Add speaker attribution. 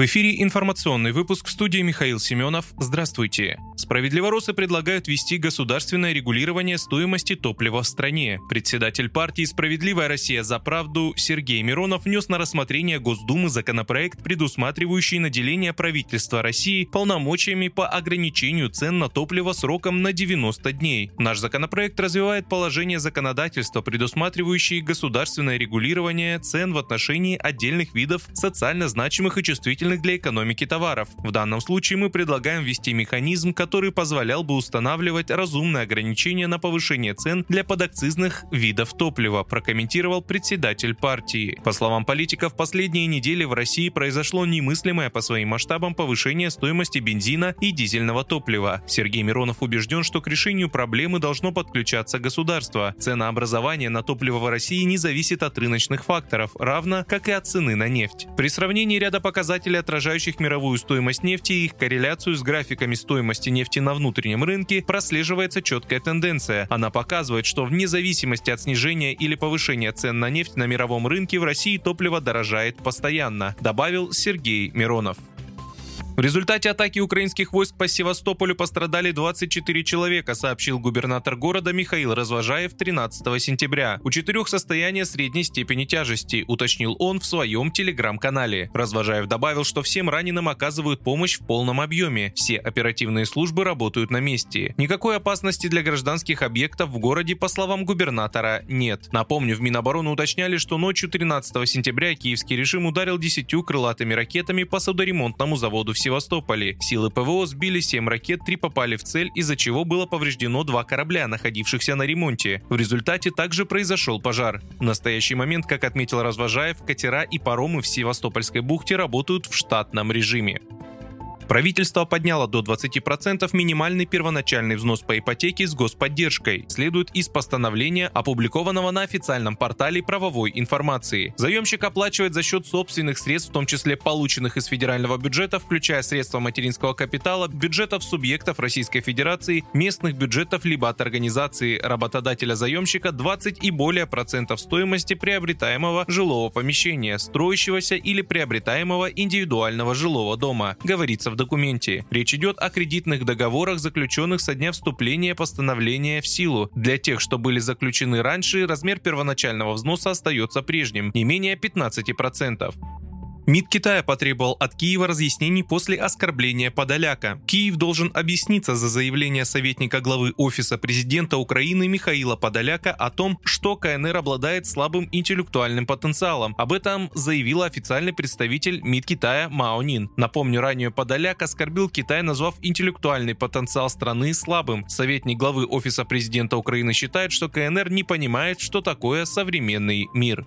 Speaker 1: В эфире информационный выпуск в студии Михаил Семенов. Здравствуйте. Справедливоросы предлагают ввести государственное регулирование стоимости топлива в стране. Председатель партии «Справедливая Россия за правду» Сергей Миронов внес на рассмотрение Госдумы законопроект, предусматривающий наделение правительства России полномочиями по ограничению цен на топливо сроком на 90 дней. Наш законопроект развивает положение законодательства, предусматривающие государственное регулирование цен в отношении отдельных видов социально значимых и чувствительных чувствительных для экономики товаров. В данном случае мы предлагаем ввести механизм, который позволял бы устанавливать разумные ограничения на повышение цен для подакцизных видов топлива, прокомментировал председатель партии. По словам политиков, последние недели в России произошло немыслимое по своим масштабам повышение стоимости бензина и дизельного топлива. Сергей Миронов убежден, что к решению проблемы должно подключаться государство. Ценообразование на топливо в России не зависит от рыночных факторов, равно как и от цены на нефть. При сравнении ряда показателей показателей, отражающих мировую стоимость нефти и их корреляцию с графиками стоимости нефти на внутреннем рынке, прослеживается четкая тенденция. Она показывает, что вне зависимости от снижения или повышения цен на нефть на мировом рынке в России топливо дорожает постоянно, добавил Сергей Миронов. В результате атаки украинских войск по Севастополю пострадали 24 человека, сообщил губернатор города Михаил Развожаев 13 сентября. У четырех состояние средней степени тяжести, уточнил он в своем телеграм-канале. Развожаев добавил, что всем раненым оказывают помощь в полном объеме. Все оперативные службы работают на месте. Никакой опасности для гражданских объектов в городе, по словам губернатора, нет. Напомню, в Минобороны уточняли, что ночью 13 сентября киевский режим ударил 10 крылатыми ракетами по судоремонтному заводу в Севастополе Севастополе. Силы ПВО сбили 7 ракет, 3 попали в цель, из-за чего было повреждено два корабля, находившихся на ремонте. В результате также произошел пожар. В настоящий момент, как отметил Развожаев, катера и паромы в Севастопольской бухте работают в штатном режиме. Правительство подняло до 20% минимальный первоначальный взнос по ипотеке с господдержкой. Следует из постановления, опубликованного на официальном портале правовой информации. Заемщик оплачивает за счет собственных средств, в том числе полученных из федерального бюджета, включая средства материнского капитала, бюджетов субъектов Российской Федерации, местных бюджетов либо от организации работодателя заемщика 20 и более процентов стоимости приобретаемого жилого помещения, строящегося или приобретаемого индивидуального жилого дома, говорится в документе. Речь идет о кредитных договорах, заключенных со дня вступления постановления в силу. Для тех, что были заключены раньше, размер первоначального взноса остается прежним, не менее 15%. МИД Китая потребовал от Киева разъяснений после оскорбления Подоляка. Киев должен объясниться за заявление советника главы Офиса президента Украины Михаила Подоляка о том, что КНР обладает слабым интеллектуальным потенциалом. Об этом заявил официальный представитель МИД Китая Мао Нин. Напомню, ранее Подоляк оскорбил Китай, назвав интеллектуальный потенциал страны слабым. Советник главы Офиса президента Украины считает, что КНР не понимает, что такое современный мир.